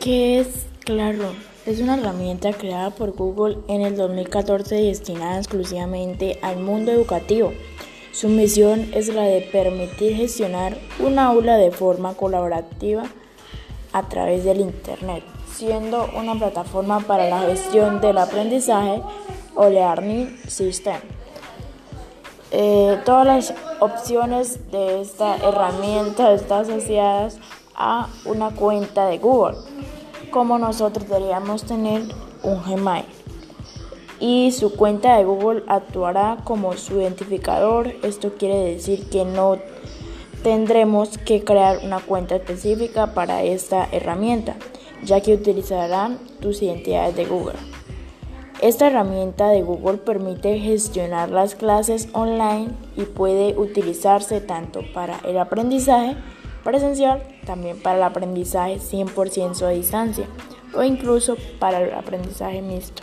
¿Qué es Classroom? Es una herramienta creada por Google en el 2014 destinada exclusivamente al mundo educativo. Su misión es la de permitir gestionar un aula de forma colaborativa a través del Internet, siendo una plataforma para la gestión del aprendizaje o Learning System. Eh, todas las opciones de esta herramienta están asociadas a una cuenta de Google, como nosotros deberíamos tener un Gmail. Y su cuenta de Google actuará como su identificador. Esto quiere decir que no tendremos que crear una cuenta específica para esta herramienta, ya que utilizarán tus identidades de Google. Esta herramienta de Google permite gestionar las clases online y puede utilizarse tanto para el aprendizaje presencial, también para el aprendizaje 100% a distancia o incluso para el aprendizaje mixto.